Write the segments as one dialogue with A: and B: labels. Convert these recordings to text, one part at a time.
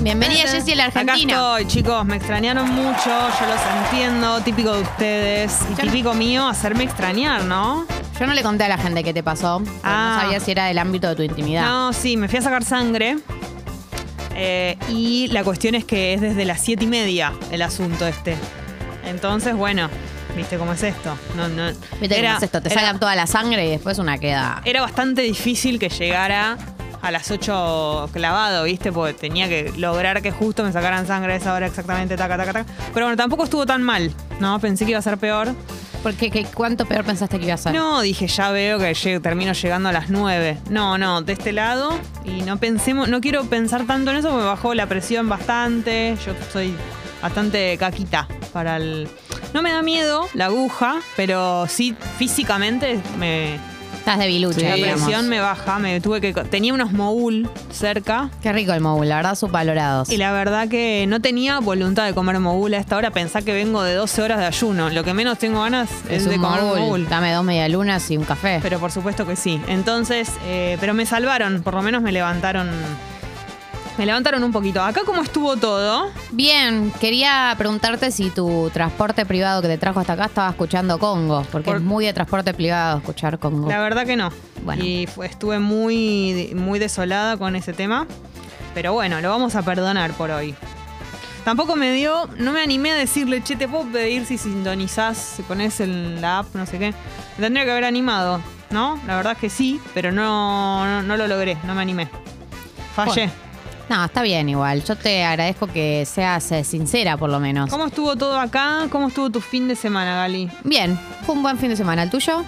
A: Bienvenida. Jessie, la Argentina.
B: Acá estoy, chicos. Me extrañaron mucho. Yo los entiendo. Típico de ustedes. Y
A: Yo-
B: típico mío, hacerme extrañar, ¿no?
A: Yo no le conté a la gente qué te pasó. porque
B: Ah.
A: No sabía si era del ámbito de tu intimidad.
B: No, sí, me fui a sacar sangre. Eh, y la cuestión es que es desde las siete y media el asunto este. Entonces, bueno, ¿viste cómo es esto? No, no.
A: Viste cómo es esto, te
B: era-
A: sacan toda la sangre y después una queda.
B: era bastante difícil que llegara a las 8 clavado, ¿viste? Porque tenía que lograr que justo me sacaran sangre a esa hora exactamente, taca, taca, taca. Pero bueno, tampoco estuvo tan mal, ¿no? Pensé que iba a ser peor.
A: ¿Por qué? ¿Qué- ¿Cuánto peor pensaste que iba a ser?
B: No, dije, ya veo que llego- termino llegando a las 9. No, no, de este lado. Y no pensemos, no quiero pensar tanto en eso porque me bajó la presión bastante. Yo soy bastante caquita para el. No me da miedo la aguja, pero sí físicamente me.
A: Estás debilucha,
B: La
A: digamos.
B: presión me baja, me tuve que. Tenía unos mogul cerca.
A: Qué rico el móvil, la verdad, subvalorados.
B: Y la verdad que no tenía voluntad de comer mogul a esta hora. Pensá que vengo de 12 horas de ayuno. Lo que menos tengo ganas es,
A: es
B: de
A: un
B: comer
A: mogul.
B: mogul.
A: Dame dos medialunas y un café.
B: Pero por supuesto que sí. Entonces, eh, pero me salvaron, por lo menos me levantaron. Me levantaron un poquito. Acá cómo estuvo todo.
A: Bien, quería preguntarte si tu transporte privado que te trajo hasta acá estaba escuchando Congo, porque
B: Por-
A: es muy de transporte privado escuchar Congo.
B: La verdad que no.
A: Bueno.
B: Y fue- estuve muy, muy desolada con ese tema. Pero bueno, lo vamos a perdonar por hoy. Tampoco me dio, no me animé a decirle, che, te puedo pedir si sintonizás, si pones en la app, no sé qué. Me tendría que haber animado, ¿no? La verdad es que sí, pero no, no, no lo logré, no me animé. Fallé.
A: Bueno. No, está bien igual. Yo te agradezco que seas eh, sincera, por lo menos.
B: ¿Cómo estuvo todo acá? ¿Cómo estuvo tu fin de semana, Gali?
A: Bien, fue un buen fin de semana. ¿El tuyo?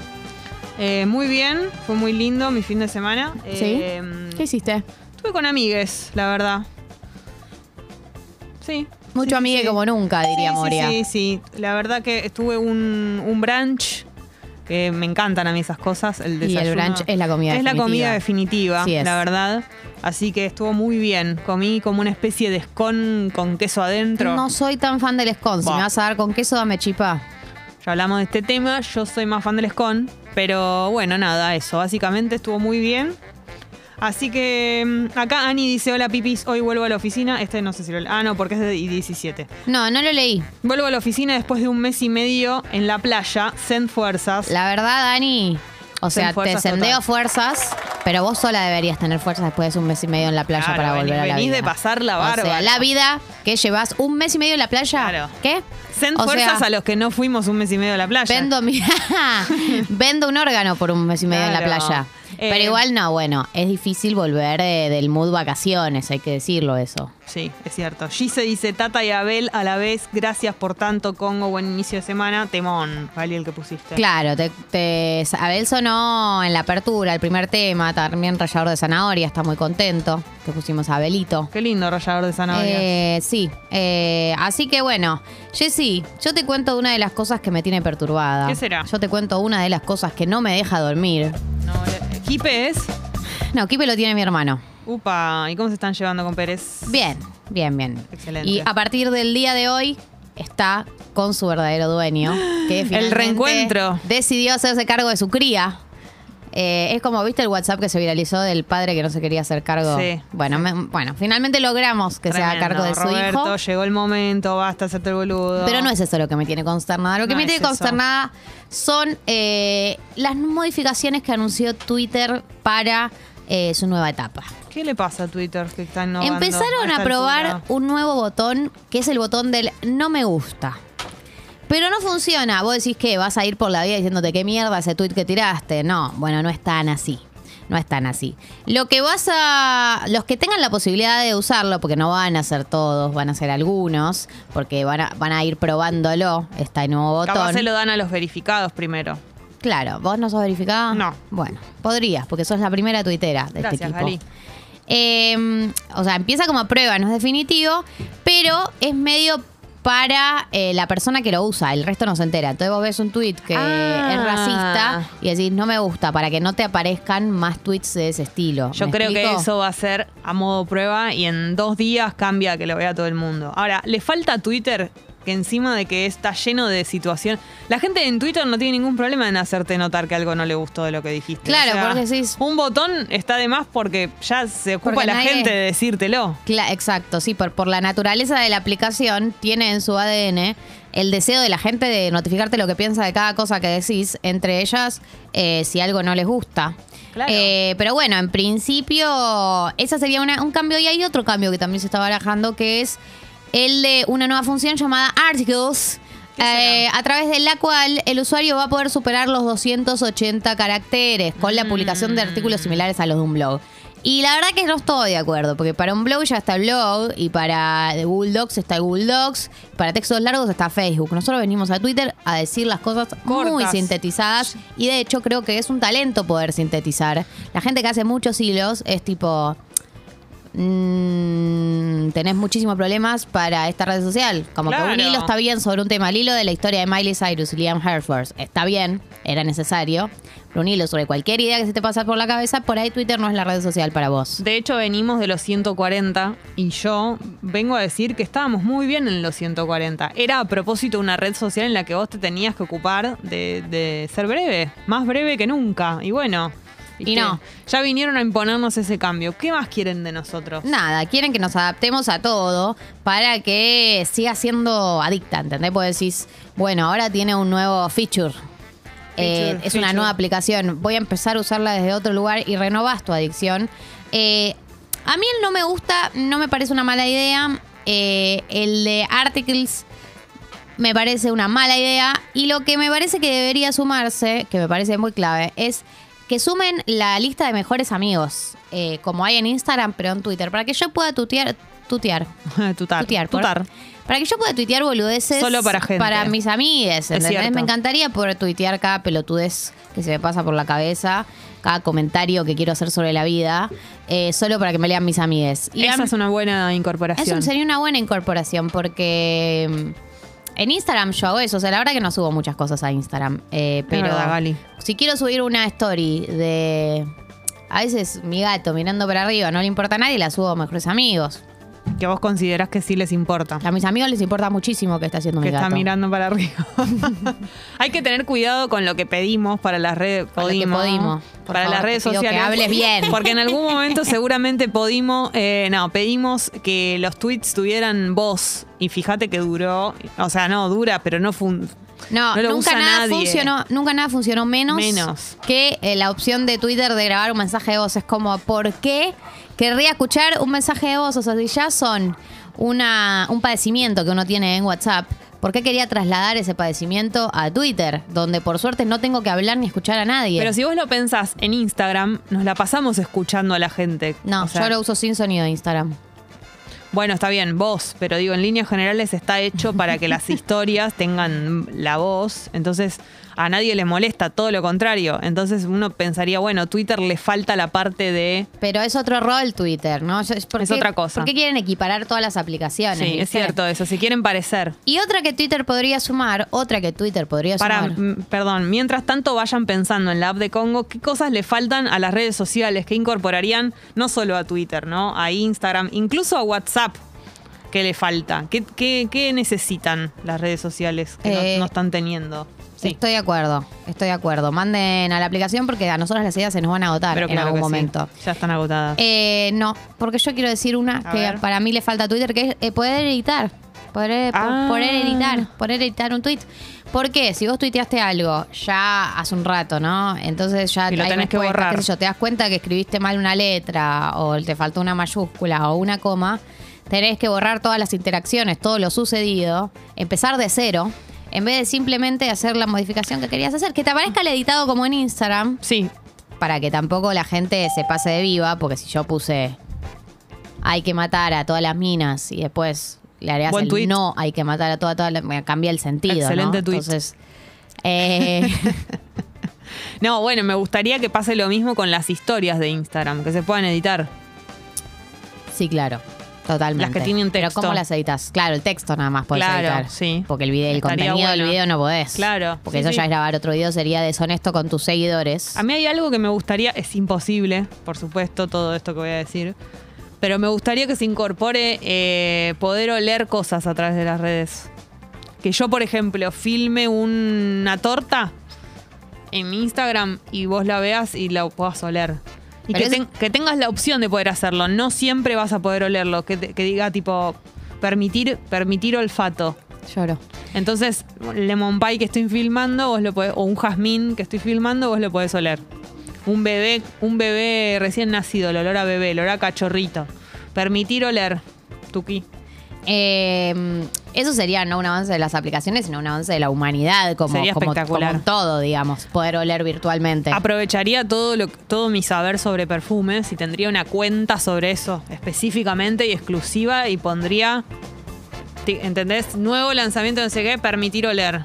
B: Eh, muy bien, fue muy lindo mi fin de semana. Eh,
A: ¿Sí? ¿Qué hiciste?
B: Estuve con amigues, la verdad. Sí.
A: Mucho
B: sí,
A: amigue
B: sí.
A: como nunca, diría
B: sí,
A: Moria.
B: Sí, sí, La verdad que estuve un, un brunch que me encantan a mí esas cosas. El
A: Y el
B: desayuno.
A: brunch es la comida
B: Es la
A: definitiva.
B: comida definitiva,
A: Sí es.
B: la verdad. Así que estuvo muy bien. Comí como una especie de scone con queso adentro.
A: No soy tan fan del scone. Si me vas a dar con queso, dame chipá.
B: Ya hablamos de este tema, yo soy más fan del scone, pero bueno, nada, eso, básicamente estuvo muy bien. Así que mm, acá Ani dice, hola pipis, hoy vuelvo a la oficina. Este no sé si lo... Ah, no, porque es de 17.
A: No, no lo leí.
B: Vuelvo a la oficina después de un mes y medio en la playa, send fuerzas.
A: La verdad, Dani, o sea, te
B: fuerzas
A: sendeo
B: total.
A: fuerzas, pero vos sola deberías tener fuerzas después de un mes y medio en la playa
B: Claro,
A: para volver a la
B: venís
A: vida.
B: de pasarla
A: O sea, la vida que llevas un mes y medio en la playa.
B: Claro.
A: ¿Qué?
B: Send
A: O
B: fuerzas
A: sea,
B: a los que no fuimos un mes y medio a la playa.
A: Vendo, mi- vendo un órgano por un mes y medio en la
B: Claro.
A: playa.
B: Eh,
A: Pero igual no, bueno, es difícil volver eh, del mood vacaciones, hay que decirlo eso.
B: Sí, es cierto. Gise dice, Tata y Abel a la vez, gracias por tanto, Congo, buen inicio de semana. Temón, Gali, el que pusiste.
A: Claro, te, te- Abel sonó en la apertura, el primer tema, también Rallador de Zanahoria, está muy contento, que pusimos a Abelito.
B: Qué lindo rallador de zanahoria.
A: Eh, sí, eh, así que bueno, Jessy, yo te cuento una de las cosas que me tiene perturbada.
B: ¿Qué será?
A: Yo te cuento una de las cosas que no me deja dormir.
B: No, eh, Kipe es.
A: No, Kipe lo tiene mi hermano.
B: Upa, ¿y cómo se están llevando con Pérez?
A: Bien, bien, bien.
B: Excelente.
A: Y a partir del día de hoy está con su verdadero dueño, que finalmente
B: reencuentro.
A: decidió hacerse cargo de su cría. Eh, es como, ¿viste el WhatsApp que se viralizó del padre que no se quería hacer cargo?
B: Sí,
A: Bueno, me- bueno, finalmente logramos que se haga
B: Tremendo,
A: cargo de su
B: Roberto,
A: hijo.
B: llegó el momento, basta hacerte el boludo.
A: Pero no es eso lo que me tiene consternada. Lo que
B: No
A: me tiene
B: eso.
A: consternada son eh, las modificaciones que anunció Twitter para eh, su nueva etapa.
B: ¿Qué le pasa a Twitter que está
A: Empezaron a, probar
B: altura?
A: un nuevo botón, que es el botón del no me gusta. Pero no funciona. Vos decís que vas a ir por la vida diciéndote qué mierda ese tweet que tiraste. No, bueno, no es tan así. No es tan así. Lo que vas a. Los que tengan la posibilidad de usarlo, porque no van a ser todos, van a ser algunos, porque van a, van a ir probándolo, este nuevo botón.
B: Capaz se lo dan a los verificados primero.
A: Claro, ¿vos no sos verificada?
B: No.
A: Bueno, podrías, porque sos la primera tuitera de
B: Gracias,
A: este tipo.
B: Gali.
A: Eh, o sea, empieza como prueba, no es definitivo, pero es medio para eh, la persona que lo usa, el resto no se entera. Entonces vos ves un tweet que
B: Ah.
A: es racista y decís no me gusta para que no te aparezcan más tweets de ese estilo.
B: Yo
A: ¿Me
B: creo
A: explico?
B: que eso va a ser a modo prueba y en dos días cambia que lo vea todo el mundo. Ahora, le falta a Twitter que encima de que está lleno de situación. La gente en Twitter no tiene ningún problema en hacerte notar que algo no le gustó de lo que dijiste.
A: Claro, porque decís-
B: Un botón está de más porque ya se ocupa la
A: nadie-
B: gente de decírtelo.
A: Cla- exacto, sí, por, por la naturaleza de la aplicación, tiene en su ADN el deseo de la gente de notificarte lo que piensa de cada cosa que decís, entre ellas eh, si algo no les gusta.
B: Claro.
A: Eh, pero bueno, en principio, esa sería una- un cambio. Y hay otro cambio que también se está barajando, que es el de una nueva función llamada Articles. Eh, a través de la cual el usuario va a poder superar los 280 caracteres con la publicación de artículos similares a los de un blog. Y la verdad que no estoy de acuerdo, porque para un blog ya está el blog, y para Google Docs está Google Docs, para textos largos está Facebook. Nosotros venimos a Twitter a decir las cosas muy sintetizadas, y de hecho creo que es un talento poder sintetizar. La gente que hace muchos hilos es tipo, mm, tenés muchísimos problemas para esta red social. Como que un
B: Claro.
A: hilo está bien sobre un tema. El hilo de la historia de Miley Cyrus y Liam Hemsworth está bien, era necesario. Pero un hilo sobre cualquier idea que se te pasa por la cabeza, por ahí Twitter no es la red social para vos.
B: De hecho, venimos de los 140 y yo vengo a decir que estábamos muy bien en los 140. Era a propósito una red social en la que vos te tenías que ocupar de, de ser breve, más breve que nunca. Y bueno,
A: Y no.
B: ya vinieron a imponernos ese cambio. ¿Qué más quieren de nosotros?
A: Nada, quieren que nos adaptemos a todo para que siga siendo adicta, ¿entendés? Porque decís, bueno, ahora tiene un nuevo feature. Eh,
B: Feature,
A: es una
B: feature.
A: nueva aplicación. Voy a empezar a usarla desde otro lugar y renovas tu adicción. Eh, a mí el no me gusta, no me parece una mala idea. Eh, el de Articles me parece una mala idea. Y lo que me parece que debería sumarse, que me parece muy clave, es que sumen la lista de mejores amigos, eh, como hay en Instagram, pero en Twitter, para que yo pueda tutear. Tutear.
B: tutar.
A: Tutear,
B: tutar.
A: Para que yo pueda tuitear boludeces.
B: Solo para gente.
A: Para mis amigues, ¿entendés? Me encantaría poder tuitear cada pelotudez que se me pasa por la cabeza, cada comentario que quiero hacer sobre la vida, eh, solo para que me lean mis amigues. Y
B: Esa es una buena incorporación.
A: eso sería una buena incorporación porque mm, en Instagram yo hago eso. O sea, la verdad que no subo muchas cosas a Instagram. eh, pero
B: verdad, Gali.
A: si quiero subir una story de... A veces mi gato mirando para arriba no le importa a nadie, la subo a mejores amigos.
B: Que vos considerás que sí les importa.
A: A mis amigos les importa muchísimo que está haciendo
B: que
A: mi gato.
B: está mirando para arriba. Hay que tener cuidado con lo que pedimos para las redes Podimo, para
A: favor,
B: las redes
A: pido que
B: sociales.
A: hables bien.
B: Porque en algún momento seguramente Podimo, eh, no, pedimos que los tweets tuvieran voz y fíjate que duró, o sea, no dura, pero no fun
A: No, nunca nada
B: nadie.
A: funcionó, nunca nada funcionó menos,
B: Menos.
A: que eh, la opción de Twitter de grabar un mensaje de voz. Es como, ¿por qué querría escuchar un mensaje de voz? O sea, si ya son una, un padecimiento que uno tiene en WhatsApp, ¿por qué quería trasladar ese padecimiento a Twitter? Donde por suerte no tengo que hablar ni escuchar a nadie.
B: Pero si vos lo pensás en Instagram, nos la pasamos escuchando a la gente.
A: no,
B: O sea,
A: yo lo uso sin sonido de Instagram.
B: Bueno, está bien, vos, pero digo, en líneas generales está hecho para que las historias tengan la voz, entonces a nadie le molesta, todo lo contrario. Entonces uno pensaría, bueno, Twitter le falta la parte de...
A: Pero es otro rol Twitter, ¿no? Es, ¿por
B: Es otra cosa.
A: ¿Por qué quieren equiparar todas las aplicaciones?
B: Sí,
A: viste?
B: es cierto eso, si quieren parecer.
A: Y otra que Twitter podría sumar, otra que Twitter podría
B: Para,
A: sumar.
B: mm, perdón, mientras tanto vayan pensando en la app de Congo, qué cosas le faltan a las redes sociales que incorporarían no solo a Twitter, ¿no? A Instagram, incluso a WhatsApp. ¿Qué le falta? ¿Qué, qué- qué necesitan las redes sociales que no-
A: Eh,
B: no, están teniendo? Sí.
A: Estoy de acuerdo, estoy de acuerdo. Manden a la aplicación porque a nosotros las ideas se nos van a agotar
B: Pero
A: en
B: claro
A: algún
B: que sí,
A: momento.
B: Ya están agotadas.
A: Eh, no, porque yo quiero decir una
B: A
A: que
B: ver.
A: para mí le falta a Twitter, que es eh, poder editar. Poder, po-
B: Ah.
A: poder editar, poder editar un tweet. ¿Por qué? Si vos tuiteaste algo ya hace un rato, ¿no? Entonces ya
B: Y lo tenés que borrar.
A: qué sé yo, te das cuenta que escribiste mal una letra o te faltó una mayúscula o una coma, tenés que borrar todas las interacciones, todo lo sucedido, empezar de cero, en vez de simplemente hacer la modificación que querías hacer, que te aparezca el editado como en Instagram,
B: Sí,
A: para que tampoco la gente se pase de viva, porque si yo puse hay que matar a todas las minas y después le harías
B: Buen
A: el no, hay que matar a todas, todas las- cambia el sentido. ¿no?
B: Excelente tuit.
A: Entonces, eh,
B: No, bueno, me gustaría que pase lo mismo con las historias de Instagram, que se puedan editar.
A: sí, claro. Totalmente.
B: Las que tienen
A: Pero
B: texto.
A: ¿cómo las editas? Claro, el texto nada más puedes
B: Claro,
A: editar.
B: sí.
A: Porque el, video, el
B: Estaría
A: contenido del video no podés.
B: Claro,
A: Porque
B: sí,
A: eso
B: sí.
A: ya es grabar otro video, sería deshonesto con tus seguidores.
B: A mí hay algo que me gustaría, es imposible, por supuesto, todo esto que voy a decir, pero me gustaría que se incorpore eh, poder oler cosas a través de las redes. que yo, por ejemplo, filme una torta en Instagram y vos la veas y la puedas oler. Y que,
A: eso-
B: ten- que tengas la opción de poder hacerlo. No siempre vas a poder olerlo. Que, te- que diga tipo permitir, permitir olfato.
A: Lloro.
B: Entonces, lemon pie que estoy filmando, vos lo podés, o un jazmín que estoy filmando, vos lo podés oler. Un bebé, un bebé recién nacido, el olor a bebé, el olor a cachorrito. Permitir oler. Tuki.
A: Eh, eso sería no un avance de las aplicaciones, sino un avance de la humanidad, como,
B: Sería
A: como,
B: espectacular.
A: como todo, digamos, poder oler virtualmente.
B: Aprovecharía todo, lo, todo mi saber sobre perfumes y tendría una cuenta sobre eso específicamente y exclusiva y pondría, ¿entendés? Nuevo lanzamiento de no sé qué, permitir oler.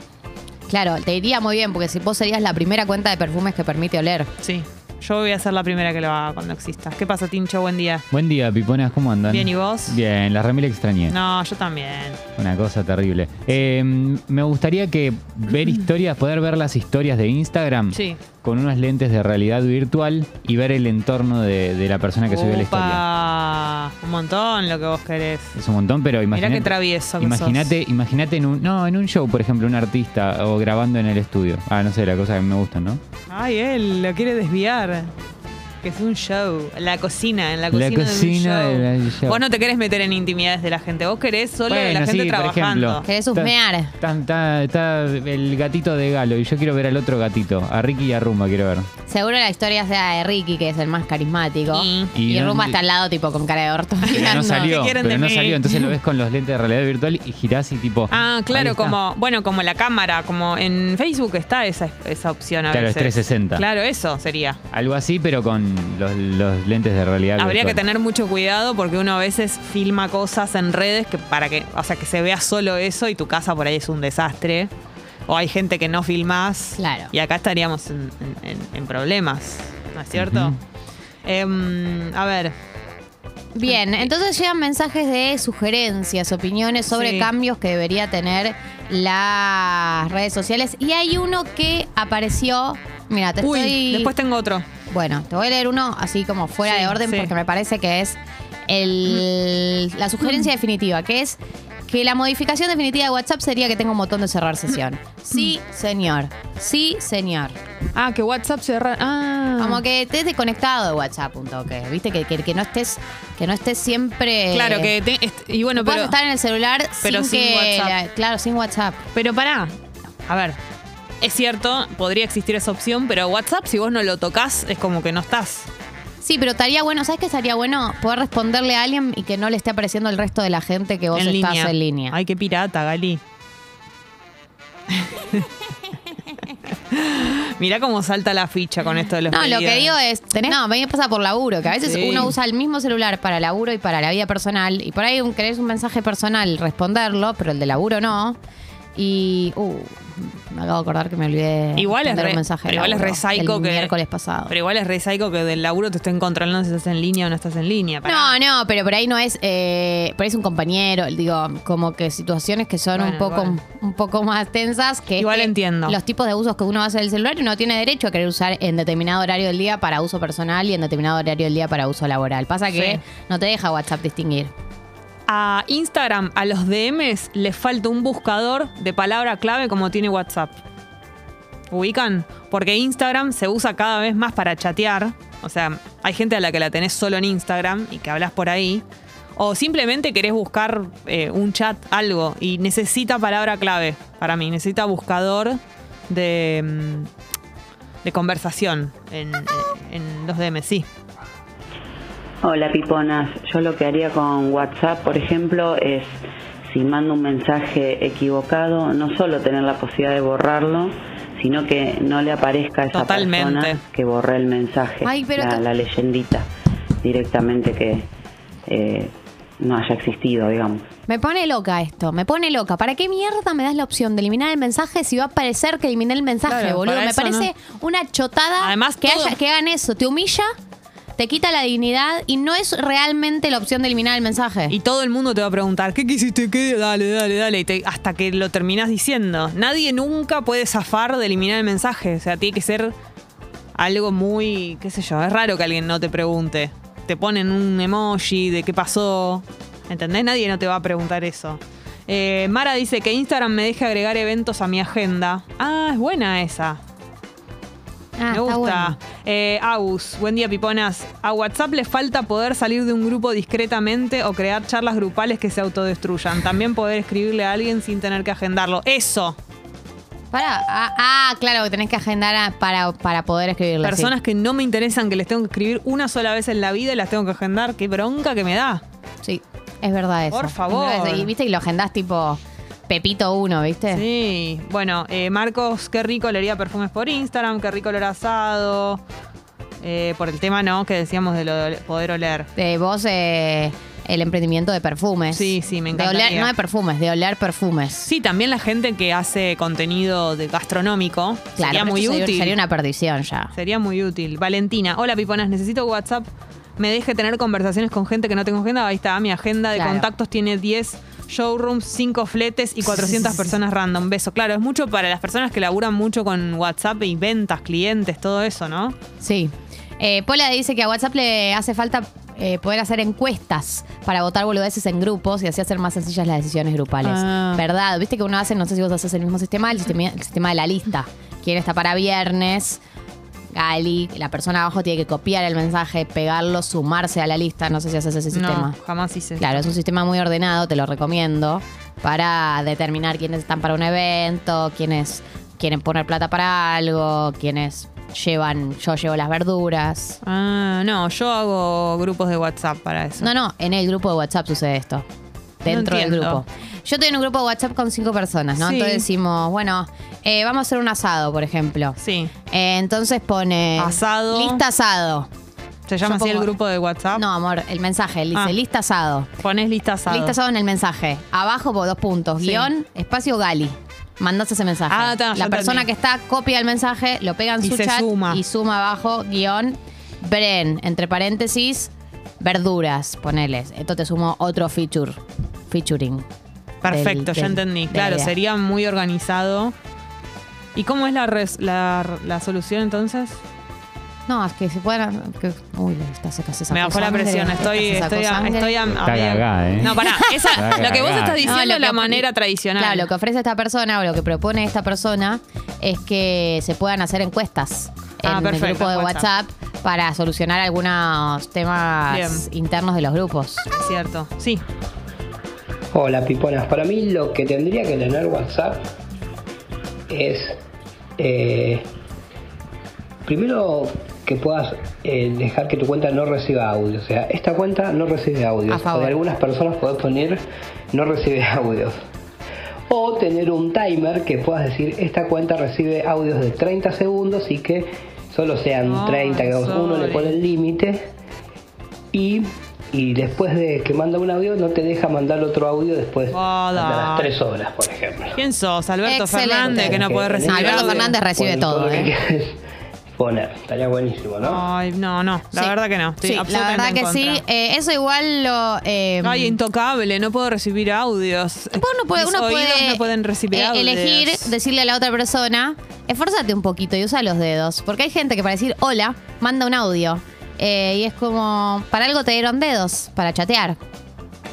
A: Claro, te iría muy bien, porque si vos serías la primera cuenta de perfumes que permite oler.
B: Sí, yo voy a ser la primera que lo haga cuando exista. ¿Qué pasa, Tincho? Buen día.
C: Buen día, piponas, ¿cómo andan?
B: Bien, ¿y vos?
C: Bien, la remil extrañé.
B: No, yo también.
C: Una cosa terrible. Eh, me gustaría que ver historias, poder ver las historias de Instagram
B: Sí.
C: con unos lentes de realidad virtual y ver el entorno de, de la persona que subió la historia.
B: Un montón lo que vos querés.
C: Es un montón, pero
B: Mirá
C: imagínate.
B: qué travieso que
C: Imagínate, imagínate en un, no, en un show, por ejemplo, un artista o grabando en el estudio. Ah, no sé, la cosa que me gusta, ¿no?
B: Ay, él lo quiere desviar. Bye. Que es un show. La cocina, en la
C: La
B: cocina,
C: cocina
B: de un show.
C: del show.
B: Vos no te querés meter en intimidades de la gente. Vos querés solo de la gente
C: sí, por
B: trabajando.
C: ejemplo.
A: ¿Querés husmear?
C: Está, está- está el gatito de Galo y yo quiero ver al otro gatito, a Ricky y a Rumba quiero ver.
A: Seguro la historia sea de Ricky, que es el más carismático.
B: Y-
A: Y,
C: Y no-
A: Rumba está al lado, tipo, con cara de orto.
C: Pero no salió,
B: ¿Qué quieren
C: pero no salió, entonces lo ves con los lentes de realidad virtual y girás y tipo.
B: Ah, claro, como, bueno, como la cámara, como en Facebook está esa, esa opción a
C: Claro, es
B: veces.
C: 360.
B: Claro, eso sería.
C: Algo así, pero con los, los lentes de realidad
B: Habría que tener mucho cuidado porque uno a veces filma cosas en redes que para que, o sea, que se vea solo eso y tu casa por ahí es un desastre. O hay gente que no filmás.
A: Claro.
B: Y acá estaríamos en, en- en- en problemas, ¿no es cierto? Em, a ver,
A: Bien, entonces llegan mensajes de sugerencias, opiniones sobre
B: Sí.
A: cambios que debería tener las redes sociales. Y hay uno que apareció. Mira, te
B: uy,
A: estoy.
B: después tengo otro.
A: Bueno, te voy a leer uno así como fuera
B: Sí,
A: de orden
B: sí.
A: porque me parece que es el- la sugerencia definitiva, que es que la modificación definitiva de WhatsApp sería que tenga un botón de cerrar sesión. Sí, señor. Sí, señor.
B: Ah, que WhatsApp se ra- Ah.
A: Como que estés desconectado de WhatsApp un toque. Viste que, que, que no estés que no estés siempre
B: Claro, que te- y bueno, pero,
A: estar en el celular
B: pero
A: sin,
B: sin
A: que
B: WhatsApp.
A: la- claro, sin WhatsApp.
B: pero pará. A ver, es cierto, podría existir esa opción, pero WhatsApp si vos no lo tocas es como que no estás.
A: Sí, pero estaría bueno, ¿sabes qué estaría bueno? Poder responderle a alguien y que no le esté apareciendo el resto de la gente que vos
B: en
A: estás
B: línea.
A: en línea.
B: Ay, qué pirata, Gali. Mirá cómo salta la ficha con esto de los
A: No, lo que digo es, no, a mí me pasa por laburo, que a veces
B: Sí.
A: uno usa el mismo celular para laburo y para la vida personal, y por ahí un, querés un mensaje personal, responderlo, pero el de laburo no. Y, uh, me acabo de acordar que me olvidé
B: Igual es re,
A: un mensaje
B: pero igual es re psycho
A: el
B: que
A: miércoles pasado.
B: Pero igual es re psycho que del laburo te estén controlando si estás en línea o no estás en línea. Pará.
A: No, no, pero por ahí no es, eh, por ahí es un compañero, digo, como que situaciones que son un poco,
B: igual.
A: un poco más tensas que
B: Igual entiendo.
A: los tipos de usos que uno hace del celular y uno tiene derecho a querer usar en determinado horario del día para uso personal y en determinado horario del día para uso laboral. Pasa que
B: Sí.
A: no te deja WhatsApp distinguir.
B: A Instagram, a los DMs, les falta un buscador de palabra clave como tiene WhatsApp. ¿Ubican? Porque Instagram se usa cada vez más para chatear. O sea, hay gente a la que la tenés solo en Instagram y que hablas por ahí. O simplemente querés buscar eh, un chat, algo, y necesita palabra clave para mí. Necesita buscador de, mm, conversación en, en los DMs, sí.
D: Hola piponas, yo lo que haría con WhatsApp, por ejemplo, es si mando un mensaje equivocado, no solo tener la posibilidad de borrarlo, sino que no le aparezca a esa
B: Totalmente.
D: persona que borré el mensaje,
A: Ay, pero
D: la, leyendita, directamente que eh, no haya existido, digamos.
A: Me pone loca esto, me pone loca. ¿Para qué mierda me das la opción de eliminar el mensaje si va a parecer que eliminé el mensaje,
B: Claro,
A: boludo? Me parece una chotada
B: Además,
A: que,
B: todo-
A: haya- que hagan eso. Te humilla, te quita la dignidad y no es realmente la opción de eliminar el mensaje.
B: Y todo el mundo te va a preguntar, ¿qué quisiste? ¿Qué? Dale, dale, dale. Hasta que lo terminas diciendo. Nadie nunca puede zafar de eliminar el mensaje. O sea, tiene que ser algo muy, qué sé yo, es raro que alguien no te pregunte. Te ponen un emoji de qué pasó. ¿Entendés? Nadie no te va a preguntar eso. Eh, Mara dice que Instagram me deje agregar eventos a mi agenda. Ah, es buena esa.
A: Ah,
B: Me gusta.
A: bueno.
B: Eh, Agus, buen día, piponas. A WhatsApp le falta poder salir de un grupo discretamente o crear charlas grupales que se autodestruyan. También poder escribirle a alguien sin tener que agendarlo. Eso.
A: Pará. Ah, ah, claro, que tenés que agendar a- para, para poder escribirle.
B: Personas que no me interesan, que les tengo que escribir una sola vez en la vida y las tengo que agendar. Qué bronca que me da.
A: Sí, es verdad eso.
B: Por
A: Es
B: favor.
A: verdad eso. Y viste, y lo agendás tipo Pepito 1, ¿viste?
B: Sí. Bueno, eh, Marcos, qué rico olería perfumes por Instagram, qué rico olor asado. Eh, por el tema, ¿no? Que decíamos de lo de poder oler.
A: Eh, vos, eh, el emprendimiento de perfumes.
B: Sí, sí, me
A: De oler-
B: encantaría.
A: no de perfumes, de oler perfumes.
B: Sí, también la gente que hace contenido de gastronómico.
A: Claro,
B: sería muy
A: sería-
B: útil.
A: Sería una perdición ya.
B: Sería muy útil. Valentina, hola piponas, necesito WhatsApp. Me deje tener conversaciones con gente que no tengo agenda. Ahí está, mi agenda de
A: Claro.
B: contactos tiene 10 showrooms, 5 fletes y 400 personas random. Beso. Claro, es mucho para las personas que laburan mucho con WhatsApp y ventas, clientes, todo eso, ¿no?
A: Sí. Eh, Pola dice que a WhatsApp le hace falta eh, poder hacer encuestas para votar boludeces en grupos y así hacer más sencillas las decisiones grupales.
B: Ah.
A: ¿Verdad? Viste que uno hace, no sé si vos haces el mismo sistema, el sistema, el sistema de la lista. ¿Quién está para viernes? Gali, la persona abajo tiene que copiar el mensaje, pegarlo, sumarse a la lista. No sé si haces ese sistema.
B: No, jamás hice.
A: Claro, es un sistema muy ordenado, te lo recomiendo, para determinar quiénes están para un evento, quiénes quieren poner plata para algo, quiénes llevan, yo llevo las verduras.
B: Ah, no, yo hago grupos de WhatsApp para eso.
A: No, no, en el grupo de WhatsApp sucede esto. Dentro del grupo. Yo estoy en un grupo de WhatsApp con cinco personas, ¿no?
B: Sí.
A: Entonces decimos, bueno, eh, vamos a hacer un asado, por ejemplo.
B: Sí.
A: Eh, entonces pone...
B: Asado.
A: Lista asado.
B: ¿Se llama
A: Yo
B: así el grupo de WhatsApp?
A: No, amor, el mensaje, él dice
B: Ah.
A: lista asado.
B: Pones lista asado.
A: Lista asado en el mensaje. Abajo, dos puntos.
B: Sí.
A: Guión, espacio Gali. Mandás ese mensaje.
B: Ah, está, ya
A: La persona
B: entendí.
A: que está copia el mensaje, lo pega en
B: Y
A: su
B: se
A: chat
B: suma.
A: y suma abajo, guion, Bren, entre paréntesis, verduras, poneles. Esto te sumo otro feature. Featuring.
B: Perfecto,
A: del-
B: ya
A: del-
B: entendí. Claro,
A: idea.
B: sería muy organizado. ¿Y cómo es la, res- la, la solución entonces?
A: No, es que se pueden. que- uy, está seca, se
B: Me bajó la presión, estoy, estoy, a, estoy a, a
C: Está
B: medio-
C: cagá, ¿eh?
B: No, pará, esa,
C: Está
B: lo que vos estás
A: No,
B: diciendo
A: lo
B: es la
A: que-
B: manera tradicional.
A: Claro, lo que ofrece esta persona o lo que propone esta persona es que se puedan hacer encuestas
B: Ah,
A: en
B: perfecto,
A: el grupo de WhatsApp. para solucionar algunos temas
B: Bien.
A: internos de los grupos.
B: Es cierto, sí.
E: Hola piponas, para mí lo que tendría que tener WhatsApp es eh, primero que puedas eh, dejar que tu cuenta no reciba audio, o sea, esta cuenta no recibe audios, o de algunas personas podés poner no recibe audios. O tener un timer que puedas decir esta cuenta recibe audios de 30 segundos y que solo sean
B: Ay,
E: 30, que uno le pone el límite y, y después de que manda un audio no te deja mandar otro audio después de las 3 horas, por ejemplo.
B: ¿Quién sos? Alberto
A: Excelente.
B: Fernández, que no puede recibir
A: Alberto? Fernández recibe todo,
E: que
A: ¿eh?
E: poner, estaría buenísimo, ¿no?
B: Ay, no, no, la
A: Sí.
B: verdad que no. Estoy
A: Sí, la verdad que
B: en
A: sí. Eh, eso igual lo. eh,
B: Ay, intocable, no puedo recibir audios.
A: Vos no puede-
B: Mis
A: uno
B: oídos
A: puede
B: no pueden recibir
A: eh,
B: audios.
A: elegir decirle a la otra persona, esfuérzate un poquito y usa los dedos. Porque hay gente que para decir hola, manda un audio. Eh, y es como, para algo te dieron dedos, para chatear.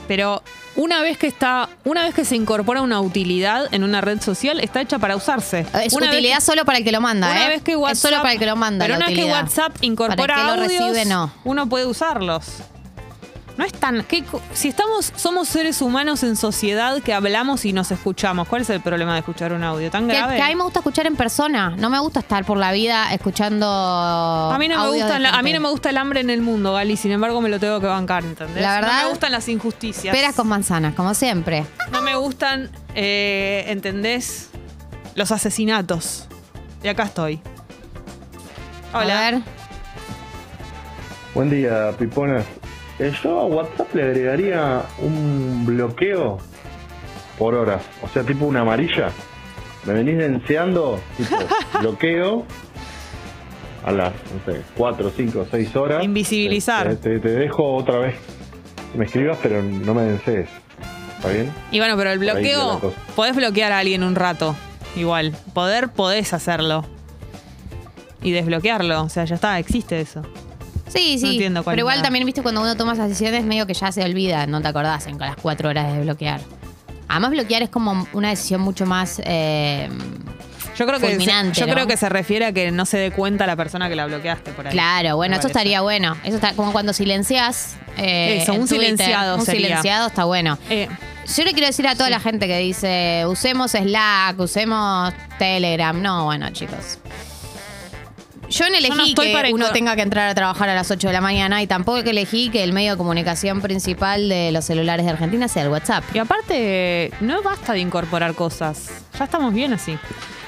B: Pero una vez que está, una vez que se incorpora una utilidad en una red social, está hecha para usarse.
A: Es
B: una
A: utilidad solo para el que lo manda,
B: una
A: ¿eh?
B: vez que WhatsApp,
A: es solo para el que lo manda.
B: Pero una vez que. WhatsApp incorpora
A: Para el que lo
B: audios,
A: recibe, no.
B: uno puede usarlos. No es tan. ¿qué co- si estamos, somos seres humanos en sociedad que hablamos y nos escuchamos, ¿cuál es el problema de escuchar un audio? ¿Tan
A: Que,
B: grave?
A: que a mí me gusta escuchar en persona. No me gusta estar por la vida escuchando.
B: A mí, no me gusta la- a mí no me gusta el hambre en el mundo, Gali, sin embargo me lo tengo que bancar, ¿entendés?
A: La verdad,
B: no me gustan las injusticias.
A: Peras con manzanas, como siempre.
B: No me gustan, eh, ¿entendés? Los asesinatos. Y acá estoy. Hola.
A: A ver.
F: Buen día, piponas. Yo a WhatsApp le agregaría un bloqueo por horas. O sea, tipo una amarilla. Me venís deseando, tipo, bloqueo a las, no sé, 4, 5, 6 horas.
B: Invisibilizar.
F: Te, te- te dejo otra vez me escribas, pero no me desees. ¿Está bien?
B: Y bueno, pero el bloqueo, podés bloquear a alguien un rato. Igual. Poder, podés hacerlo. Y desbloquearlo. O sea, ya está, existe eso.
A: Sí, sí.
B: entiendo cuál
A: pero igual también, viste, cuando uno toma esas decisiones, medio que ya se olvida, no te acordás en las cuatro horas de desbloquear. Además, bloquear es como una decisión mucho más. eh,
B: Yo creo que se, yo
A: ¿no?
B: creo que se refiere a que no se dé cuenta la persona que la bloqueaste por ahí.
A: claro, bueno, eso estaría bueno. Eso está como cuando silencias. eh,
B: Eso, un
A: Twitter.
B: silenciado
A: Un
B: sería.
A: silenciado está bueno.
B: Eh,
A: Yo le quiero decir a toda la gente que dice, usemos Slack, usemos Telegram. No, bueno, chicos. Yo no elegí
B: no estoy
A: que
B: para
A: uno tenga que entrar a trabajar a las 8 de la mañana y tampoco que elegí que el medio de comunicación principal de los celulares de Argentina sea el WhatsApp.
B: y aparte, no basta de incorporar cosas. Ya estamos bien así.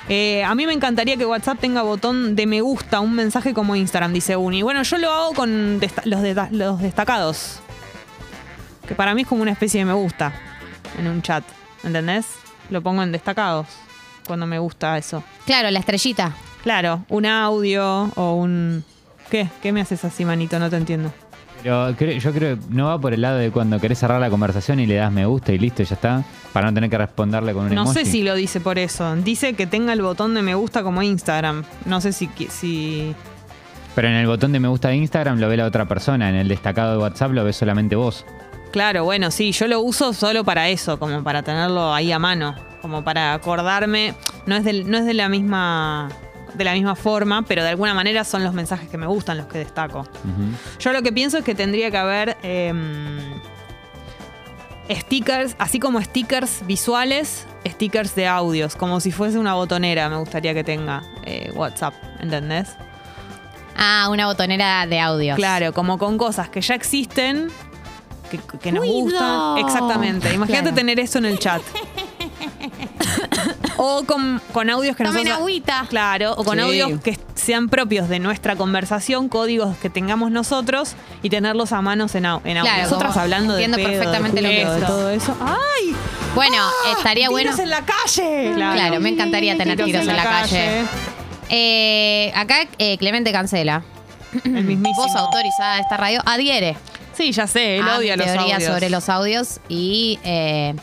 B: Eh, a mí me encantaría que WhatsApp tenga botón de me gusta, un mensaje como Instagram, dice Uni. Bueno, yo lo hago con desta- los, deta- los destacados. Que para mí es como una especie de me gusta en un chat. ¿Entendés? Lo pongo en destacados cuando me gusta eso.
A: Claro, la estrellita.
B: Claro, un audio o un... ¿Qué? ¿Qué me haces así, manito? No te entiendo.
C: Pero cre- yo creo que no va por el lado de cuando querés cerrar la conversación y le das me gusta y listo, ya está. Para no tener que responderle con un
B: No
C: emoji.
B: sé si lo dice por eso. Dice que tenga el botón de me gusta como Instagram. No sé si... qui- si...
C: Pero en el botón de me gusta de Instagram lo ve la otra persona. En el destacado de WhatsApp lo ves solamente vos.
B: Claro, bueno, sí, yo lo uso solo para eso, como para tenerlo ahí a mano, como para acordarme. No es, del- no es de la misma de la misma forma, pero de alguna manera son los mensajes que me gustan los que destaco. Yo lo que pienso es que tendría que haber em, stickers, así como stickers visuales, stickers de audios, como si fuese una botonera, me gustaría que tenga eh, WhatsApp, ¿entendés?
A: Ah, una botonera de audio.
B: Claro, como con cosas que ya existen, que, que nos
A: Cuido.
B: gustan. Exactamente. Imagínate
A: Claro.
B: tener eso en el chat. o con, con audios que
A: Tomen
B: nosotros.
A: agüita.
B: Claro, o con
A: Sí.
B: audios que sean propios de nuestra conversación, códigos que tengamos nosotros y tenerlos a manos en, au- en audio.
A: Claro,
B: Nosotras
A: como
B: hablando de
A: entiendo
B: pedo, de
A: perfectamente lo que
B: culo, de
A: es.
B: todo eso. ¡Ay!
A: Bueno,
B: ¡Ah!
A: estaría bueno.
B: ¡Tiros en la calle!
A: Claro, me encantaría tener tiros en la calle. Eh, acá eh, Clemente cancela.
B: El mismísimo.
A: Voz autorizada de esta radio adhiere
B: Sí, ya sé, él
A: a
B: odia
A: mi
B: los
A: teoría
B: audios.
A: sobre los audios y eh,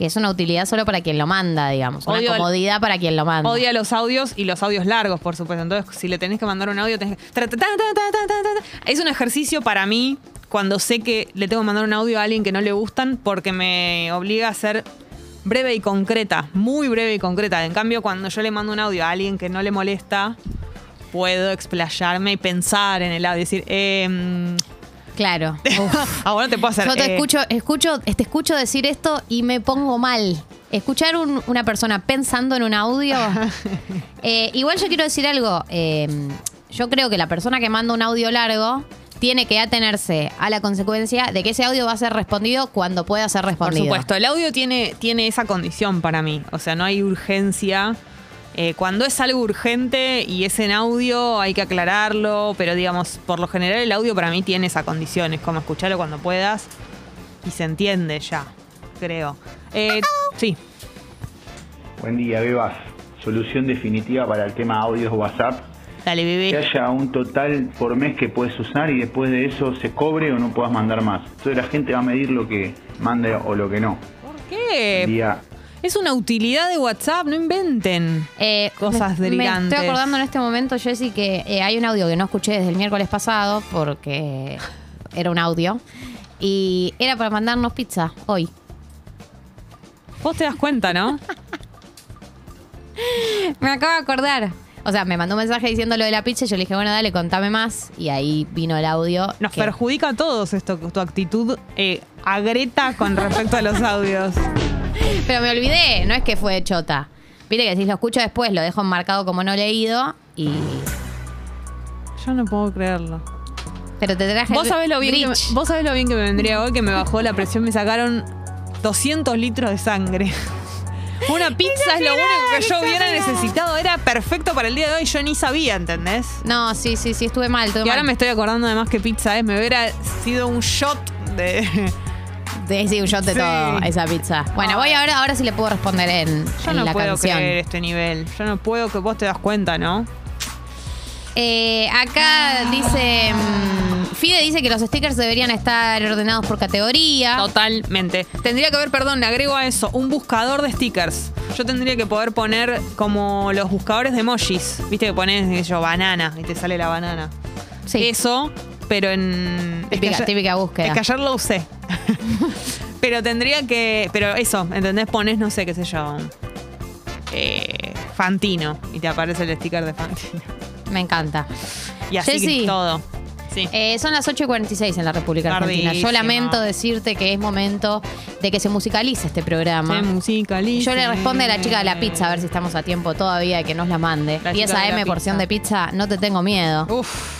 A: que es una utilidad solo para quien lo manda, digamos. Una
B: Odio el-
A: comodidad para quien lo manda.
B: Odia los audios y los audios largos, por supuesto. Entonces, si le tenés que mandar un audio, tenés que... Es un ejercicio para mí cuando sé que le tengo que mandar un audio a alguien que no le gustan porque me obliga a ser breve y concreta, muy breve y concreta. En cambio, cuando yo le mando un audio a alguien que no le molesta, puedo explayarme y pensar en el audio. Decir, eh,
A: Claro.
B: Ah, bueno, te puedo hacer...
A: Yo te
B: eh,
A: escucho, escucho, te escucho decir esto y me pongo mal. Escuchar un- una persona pensando en un audio. Eh, igual yo quiero decir algo. eh, yo creo que la persona que manda un audio largo tiene que atenerse a la consecuencia de que ese audio va a ser respondido cuando pueda ser
B: Por
A: respondido.
B: supuesto, el audio tiene, tiene esa condición para mí. O sea, no hay urgencia. Eh, cuando es algo urgente y es en audio, hay que aclararlo. Pero digamos, por lo general el audio para mí tiene esa condición. Es como escucharlo cuando puedas y se entiende ya, creo. Eh, sí,
G: Buen día, Bebas. Solución definitiva para el tema audios WhatsApp.
B: dale,
G: Que
B: bebé.
G: haya un total por mes que puedes usar y después de eso se cobre o no puedas mandar más. Entonces la gente va a medir lo que mande o lo que no.
B: ¿Por
G: Buen
B: qué?
G: día.
B: Es una utilidad de WhatsApp, no inventen.
A: Eh,
B: Cosas
A: me, me
B: delirantes.
A: estoy acordando en este momento, Jessy, que eh, hay un audio que no escuché desde el miércoles pasado porque era un audio. Y era para mandarnos pizza hoy.
B: Vos te das cuenta, ¿no?
A: Me acabo de acordar. O sea, me mandó un mensaje diciendo lo de la pizza y yo le dije, bueno, dale, contame más. Y ahí vino el audio.
B: Nos
A: que-
B: perjudica a todos esto, tu actitud eh, agreta con respecto a los audios.
A: Pero me olvidé, no es que fue chota. Viste que si lo escucho después lo dejo marcado como no leído y...
B: Yo no puedo creerlo.
A: Pero te traje
B: Vos sabés, lo bien que me, vos sabés lo bien que me vendría hoy, que me bajó la presión, me sacaron 200 litros de sangre. Una pizza es lo único que yo hubiera necesitado. Era perfecto para el día de hoy. Yo ni sabía, ¿entendés?
A: No, sí, sí, sí, estuve mal. Estuve
B: Y ahora me estoy acordando además qué pizza es. Me hubiera sido un shot de...
A: Sí, sí, un shot de
B: Sí.
A: todo esa pizza. Bueno, voy ahora, ahora sí le puedo responder en,
B: Yo
A: en
B: no
A: la
B: puedo
A: canción.
B: creer este nivel. Yo no puedo que vos te das cuenta, ¿no?
A: Eh, acá dice. mm, Fide dice que los stickers deberían estar ordenados por categoría.
B: Totalmente. Tendría que haber, perdón, le agrego a eso, un buscador de stickers. Yo tendría que poder poner como los buscadores de emojis. Viste que pones, qué sé yo, banana y te sale la banana.
A: Sí.
B: Eso, pero en. es que
A: Típica-
B: ayer-
A: típica búsqueda.
B: Es que ayer lo usé. Pero tendría que. Pero eso, ¿entendés? Pones, no sé, qué sé yo. eh, Fantino. Y te aparece el sticker de Fantino.
A: Me encanta.
B: Y así
A: Jessy.
B: que todo. Sí.
A: Eh, son las 8 y 46 en la República Argentina. Yo lamento decirte que es momento de que se musicalice este programa.
B: Se musicaliza.
A: Yo le responde a la chica de la pizza a ver si estamos a tiempo todavía de que nos la mande.
B: La
A: y
B: chica
A: esa
B: de
A: porción
B: pizza.
A: de pizza, no te tengo miedo.
B: Uf.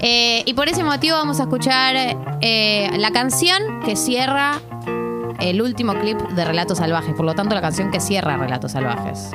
A: Eh, y por ese motivo vamos a escuchar eh, la canción que cierra el último clip de Relatos Salvajes. Por lo tanto, la canción que cierra Relatos Salvajes.